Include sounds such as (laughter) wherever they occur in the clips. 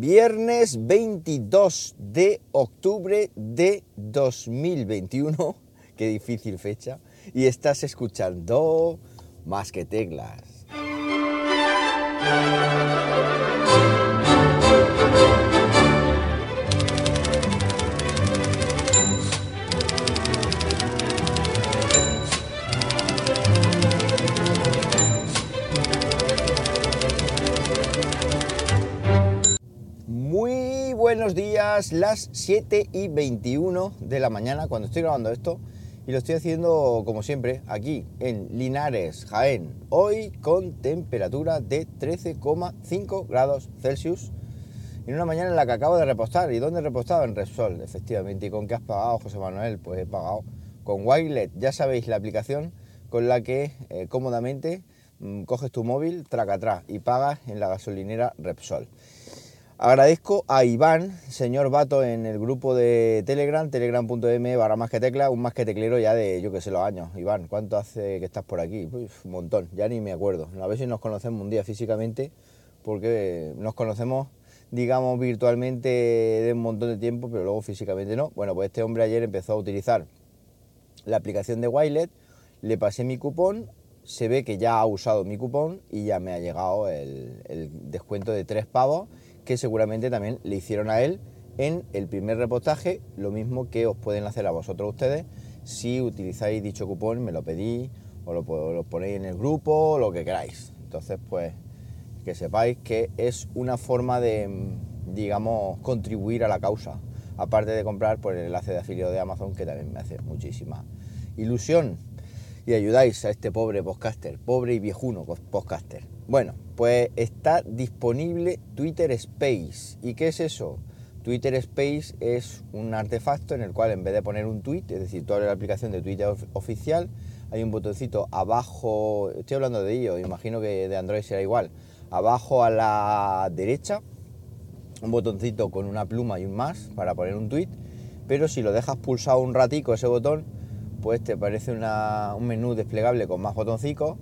Viernes 22 de octubre de 2021, (laughs) qué difícil fecha, y estás escuchando Más que Teclas. Las 7 y 21 de la mañana cuando estoy grabando esto y lo estoy haciendo como siempre aquí en Linares, Jaén, hoy con temperatura de 13,5 grados Celsius en una mañana en la que acabo de repostar. ¿Y dónde he repostado? En Repsol, efectivamente. ¿Y con qué has pagado, José Manuel? Pues he pagado con Wilet, ya sabéis la aplicación con la que eh, cómodamente mm, coges tu móvil, traca atrás y pagas en la gasolinera Repsol. Agradezco a Iván, señor Vato, en el grupo de Telegram, telegram.m barra más que tecla, un más que teclero ya de, yo que sé, los años. Iván, ¿cuánto hace que estás por aquí? Uf, un montón, ya ni me acuerdo. A ver si nos conocemos un día físicamente, porque nos conocemos, digamos, virtualmente de un montón de tiempo, pero luego físicamente no. Bueno, pues este hombre ayer empezó a utilizar la aplicación de Wilet, le pasé mi cupón, se ve que ya ha usado mi cupón y ya me ha llegado el, el descuento de tres pavos que seguramente también le hicieron a él en el primer repostaje, lo mismo que os pueden hacer a vosotros ustedes si utilizáis dicho cupón, me lo pedí o lo, lo ponéis en el grupo, lo que queráis. Entonces, pues que sepáis que es una forma de, digamos, contribuir a la causa, aparte de comprar por el enlace de afiliado de Amazon, que también me hace muchísima ilusión. Y ayudáis a este pobre podcaster, pobre y viejuno podcaster. Bueno, pues está disponible Twitter Space. ¿Y qué es eso? Twitter Space es un artefacto en el cual en vez de poner un tweet, es decir, toda la aplicación de Twitter oficial, hay un botoncito abajo, estoy hablando de ello, imagino que de Android será igual, abajo a la derecha, un botoncito con una pluma y un más para poner un tweet, pero si lo dejas pulsado un ratico ese botón, pues te aparece una, un menú desplegable con más botoncitos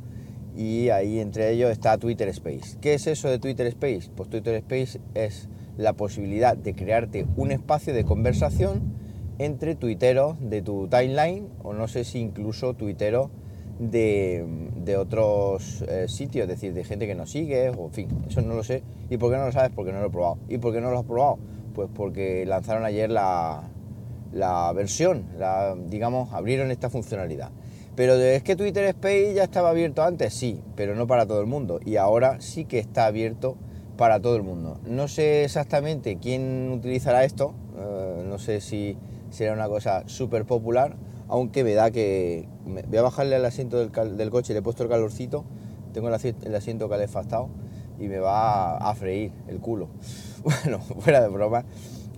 y ahí entre ellos está Twitter Space. ¿Qué es eso de Twitter Space? Pues Twitter Space es la posibilidad de crearte un espacio de conversación entre tuiteros de tu timeline o no sé si incluso tuiteros de, de otros eh, sitios, es decir, de gente que nos sigue, o en fin, eso no lo sé. ¿Y por qué no lo sabes? Porque no lo he probado. ¿Y por qué no lo has probado? Pues porque lanzaron ayer la, la versión, la, digamos, abrieron esta funcionalidad. Pero es que Twitter Space ya estaba abierto antes, sí, pero no para todo el mundo. Y ahora sí que está abierto para todo el mundo. No sé exactamente quién utilizará esto, eh, no sé si será una cosa súper popular, aunque me da que... Me, voy a bajarle al asiento del, del, coche, le he puesto el calorcito, tengo el, asiento, el calefactado y me va a freír el culo. (laughs) Bueno, fuera de broma,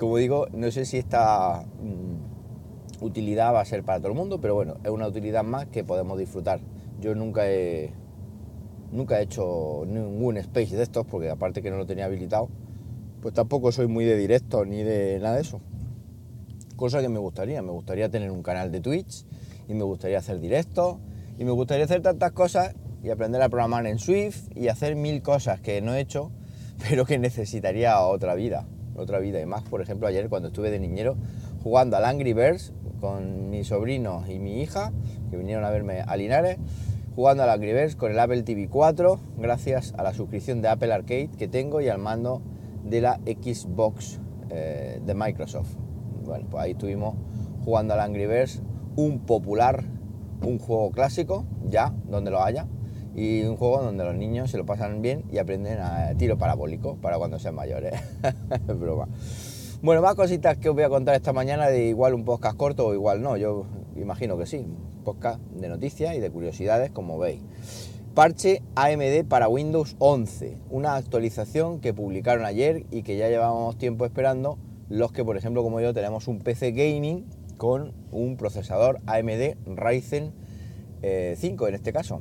como digo, no sé si esta mmm, utilidad va a ser para todo el mundo, pero bueno, es una utilidad más que podemos disfrutar. Yo nunca he, nunca he hecho ningún space de estos, porque aparte que no lo tenía habilitado, pues tampoco soy muy de directo ni de nada de eso. Cosa que me gustaría, me gustaría tener un canal de Twitch y me gustaría hacer directos y me gustaría hacer tantas cosas y aprender a programar en Swift y hacer mil cosas que no he hecho, (laughs) pero que necesitaría otra vida otra vida y más. Por ejemplo, ayer cuando estuve de niñero jugando al Angry Birds con mi sobrino y mi hija, que vinieron a verme a Linares, jugando al Angry Birds con el Apple TV 4, gracias a la suscripción de Apple Arcade que tengo y al mando de la Xbox eh, de Microsoft. Bueno, pues ahí estuvimos jugando al Angry Birds, un popular, un juego clásico, ya, donde lo haya, y un juego donde los niños se lo pasan bien y aprenden a tiro parabólico para cuando sean mayores. (laughs) Broma. Bueno, más cositas que os voy a contar esta mañana de igual un podcast corto o igual no, yo imagino que sí, podcast de noticias y de curiosidades como veis. Parche AMD para Windows 11, una actualización que publicaron ayer y que ya llevábamos tiempo esperando los que por ejemplo como yo tenemos un PC gaming con un procesador AMD Ryzen eh, 5 en este caso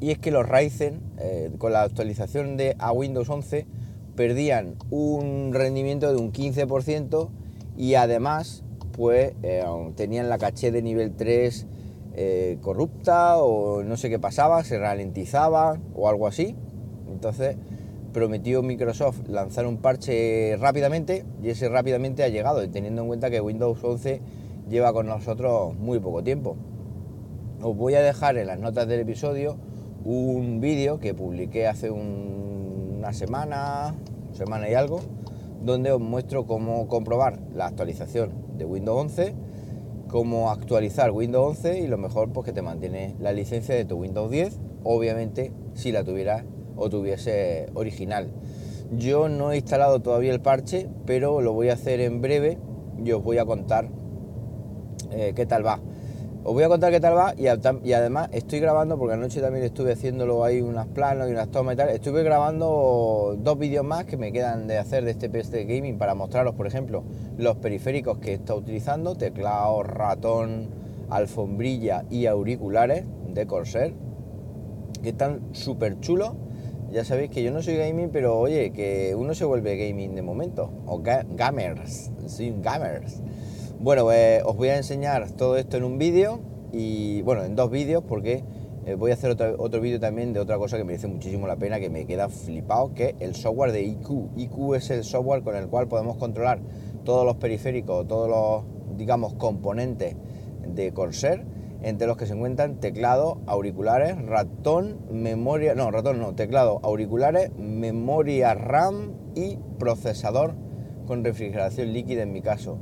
y es que los Ryzen eh, con la actualización de a Windows 11 perdían un rendimiento de un 15% y además pues eh, tenían la caché de nivel 3 eh, corrupta o no sé qué pasaba, se ralentizaba o algo así. Entonces prometió Microsoft lanzar un parche rápidamente y ese rápidamente ha llegado, teniendo en cuenta que Windows 11 lleva con nosotros muy poco tiempo. Os voy a dejar en las notas del episodio un vídeo que publiqué hace una semana, semana y algo, donde os muestro cómo comprobar la actualización de Windows 11, cómo actualizar Windows 11 y lo mejor pues que te mantiene la licencia de tu Windows 10, obviamente si la tuvieras o tuviese original. Yo no he instalado todavía el parche, pero lo voy a hacer en breve y os voy a contar eh, qué tal va. Os voy a contar qué tal va y, además estoy grabando, porque anoche también estuve haciéndolo ahí unas planos y unas tomas y tal, estuve grabando dos vídeos más que me quedan de hacer de este PC Gaming para mostraros, por ejemplo, los periféricos que está utilizando, teclado, ratón, alfombrilla y auriculares de Corsair, que están súper chulos. Ya sabéis que yo no soy gaming, pero oye, que uno se vuelve gaming de momento, o gamers, sí, gamers. Bueno, pues os voy a enseñar todo esto en un vídeo y bueno, en dos vídeos porque eh, voy a hacer otro, vídeo también de otra cosa que merece muchísimo la pena, que me queda flipado, que es el software de IQ. IQ es el software con el cual podemos controlar todos los periféricos, todos los, digamos, componentes de Corsair, entre los que se encuentran teclado, auriculares, ratón, memoria, no, ratón no, teclado, auriculares, memoria RAM y procesador con refrigeración líquida en mi caso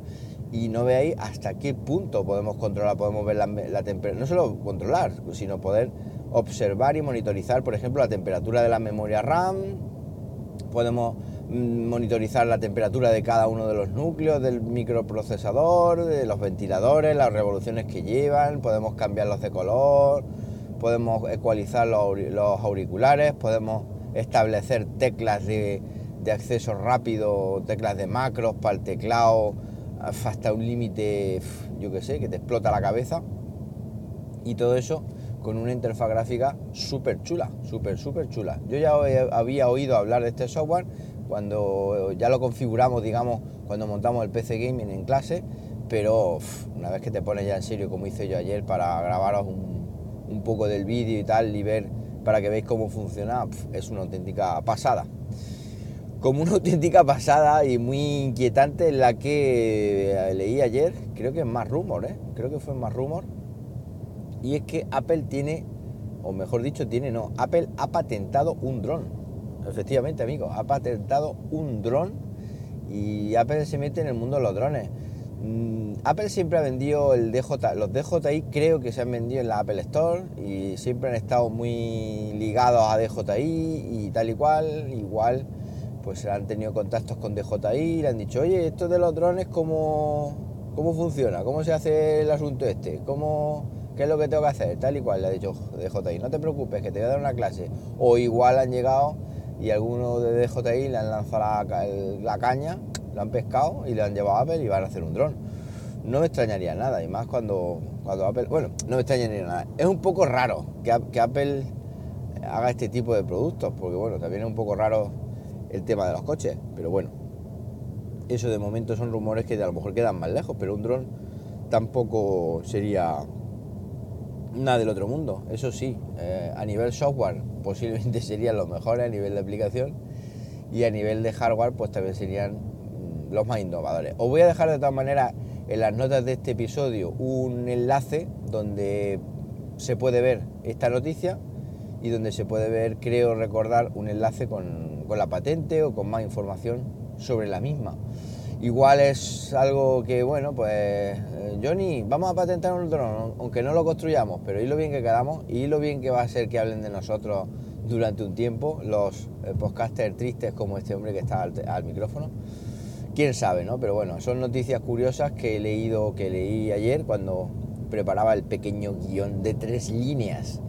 y no veáis hasta qué punto podemos controlar, podemos ver la, temperatura, no solo controlar, sino poder observar y monitorizar, por ejemplo, la temperatura de la memoria RAM, podemos mm, monitorizar la temperatura de cada uno de los núcleos del microprocesador, de los ventiladores, las revoluciones que llevan, podemos cambiarlos de color, podemos ecualizar los, auriculares, podemos establecer teclas de, de acceso rápido, teclas de macros para el teclado, hasta un límite, yo que sé, que te explota la cabeza. Y todo eso con una interfaz gráfica súper chula, súper, súper chula. Yo ya había oído hablar de este software cuando ya lo configuramos, digamos, cuando montamos el PC Gaming en clase, pero una vez que te pones ya en serio, como hice yo ayer, para grabaros un, un poco del vídeo y tal, y ver para que veáis cómo funciona, es una auténtica pasada como una (laughs) auténtica pasada y muy inquietante la que eh, leí ayer, creo que es más rumor, ¿eh? creo que fue más rumor, y es que Apple tiene, o mejor dicho, tiene, no, Apple ha patentado un dron. Efectivamente, amigos, ha patentado un dron y Apple se mete en el mundo de los drones. Mm, Apple siempre ha vendido el DJ, los DJI creo que se han vendido en la Apple Store y siempre han estado muy ligados a DJI y tal y cual, igual pues han tenido contactos con DJI, le han dicho, oye, esto de los drones, ¿cómo, cómo funciona? ¿Cómo se hace el asunto este? ¿Cómo, ¿Qué es lo que tengo que hacer? Tal y cual, le ha dicho DJI, no te preocupes, que te voy a dar una clase. O igual han llegado y algunos de DJI le han lanzado la, caña, lo han pescado y le han llevado a Apple y van a hacer un dron. No me extrañaría nada, y más cuando, cuando Apple, bueno, no me extrañaría nada. Es un poco raro que, que Apple haga este tipo de productos, porque bueno, también es un poco raro el tema de los coches. Pero bueno, eso de momento son rumores que a lo mejor quedan más lejos, pero un dron tampoco sería nada del otro mundo. Eso sí, eh, a nivel software posiblemente (laughs) serían los mejores a nivel de aplicación y a nivel de hardware pues también serían mm, los más innovadores. Os voy a dejar de todas maneras en las notas de este episodio un enlace donde se puede ver esta noticia y donde se puede ver, creo recordar, un enlace con con la patente o con más información sobre la misma. Igual es algo que, bueno, pues eh, Johnny, vamos a patentar un dron, aunque no lo construyamos, pero y lo bien que quedamos y lo bien que va a ser que hablen de nosotros durante un tiempo los eh, podcasters tristes como este hombre que está al, micrófono. Quién sabe, ¿no? Pero bueno, son noticias curiosas que he leído, que leí ayer cuando preparaba el pequeño guion de tres líneas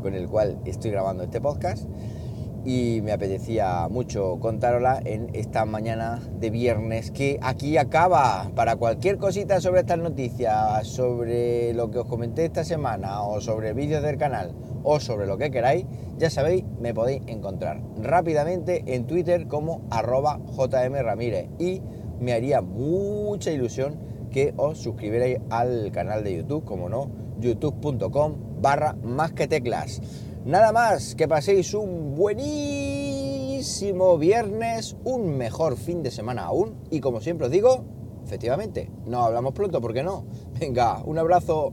con el cual estoy grabando este podcast y me apetecía mucho contarosla en esta mañana de viernes que aquí acaba. Para cualquier cosita sobre estas noticias, sobre lo que os comenté esta semana o sobre vídeos del canal o sobre lo que queráis, ya sabéis, me podéis encontrar rápidamente en Twitter como arroba jmramírez y me haría mucha ilusión que os suscribierais al canal de YouTube, como no, youtube.com barra más que teclas. Nada más, que paséis un buenísimo viernes, un mejor fin de semana aún y como siempre os digo, efectivamente, no hablamos pronto, ¿por qué no? Venga, un abrazo.